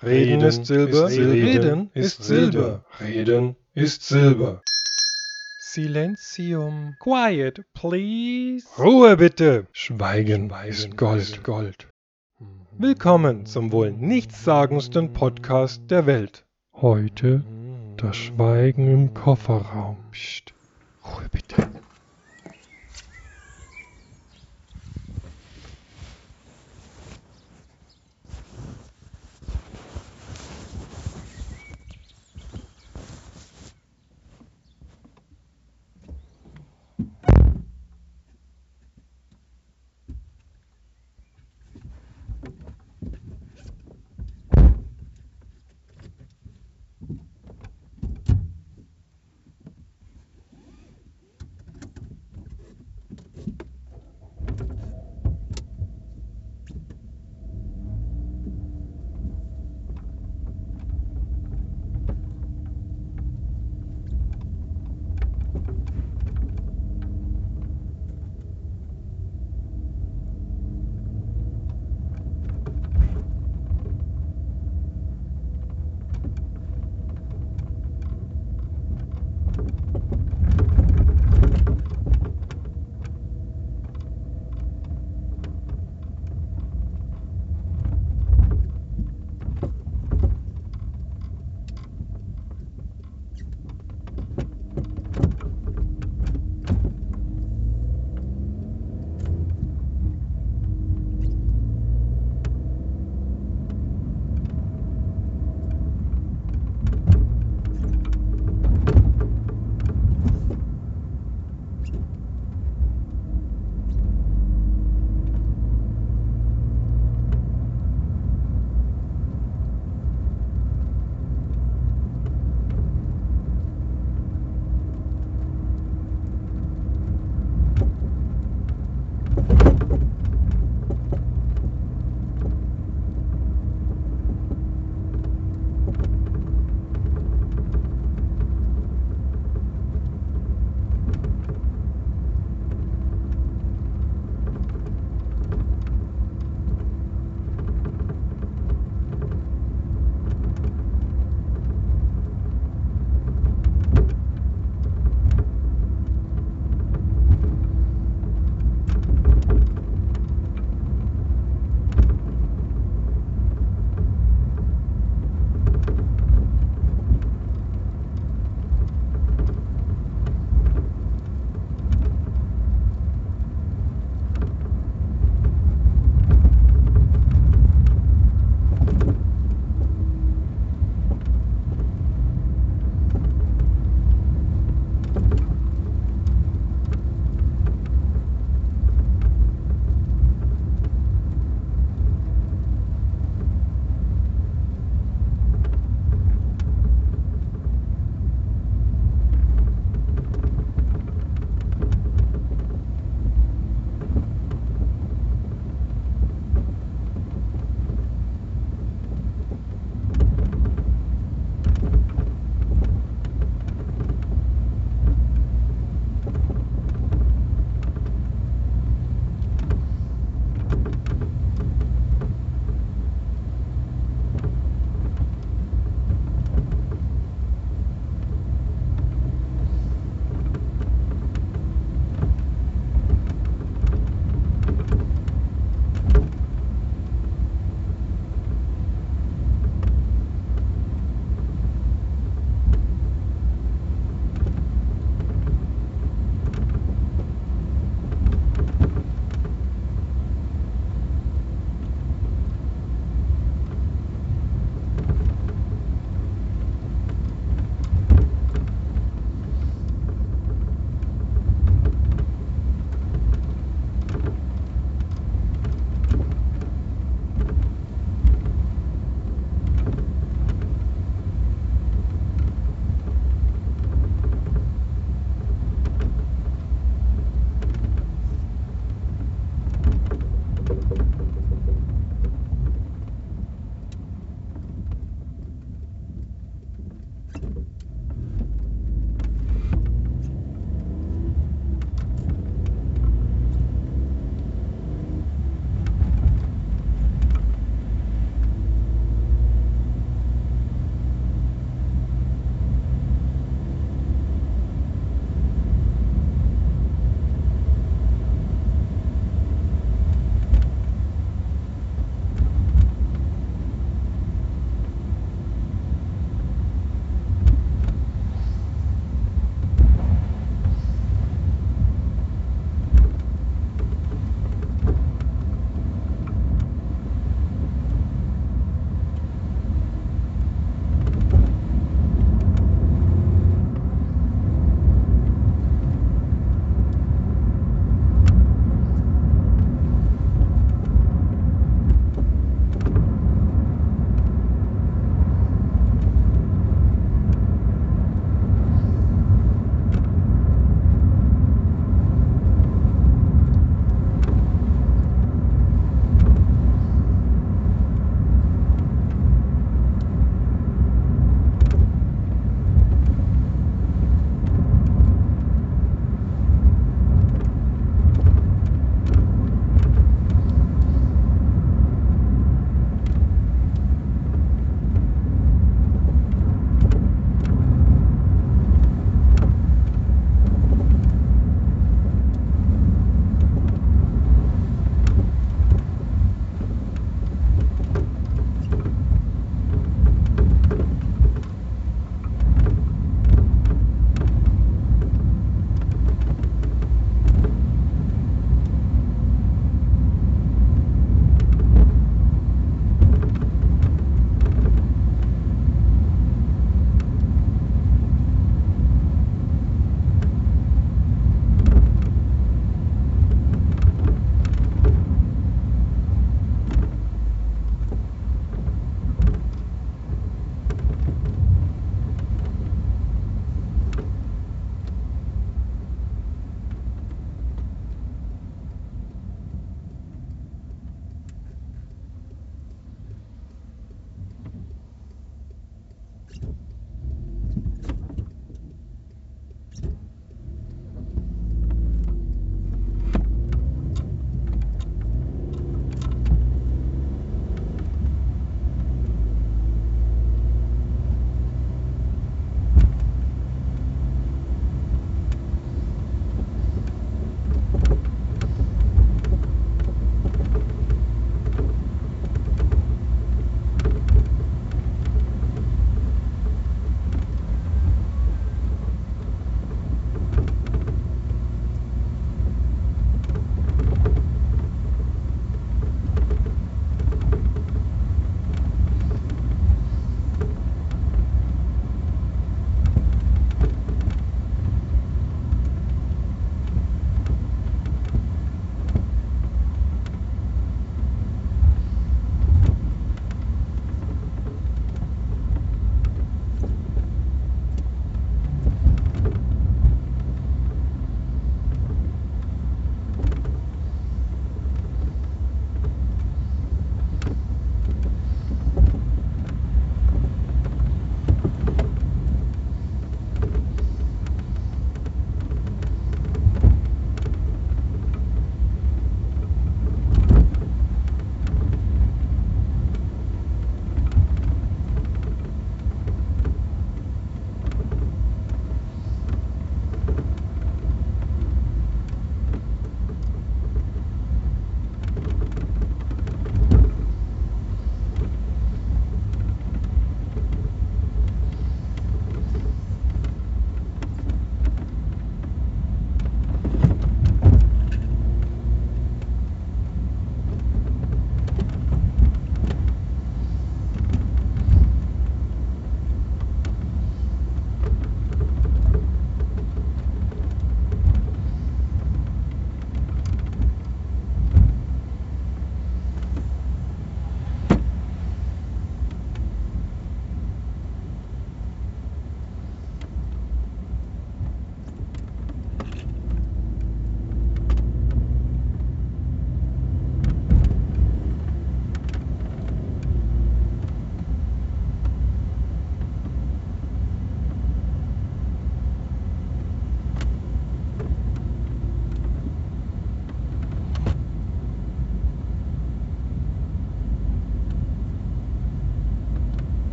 Reden ist Silber, Reden ist Silber, Reden ist Silber. Silenzium. Quiet, please. Ruhe bitte. Schweigen ist Gold, Gold. Willkommen zum wohl nichtssagendsten Podcast der Welt. Heute das Schweigen im Kofferraum. Psst. Ruhe bitte.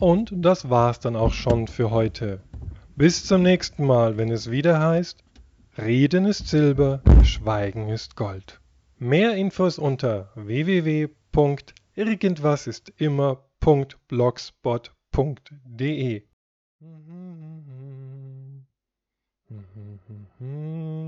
Und das war's dann auch schon für heute. Bis zum nächsten Mal, wenn es wieder heißt, Reden ist Silber, Schweigen ist Gold. Mehr Infos unter www.irgendwasistimmer.blogspot.de Mm-hmm.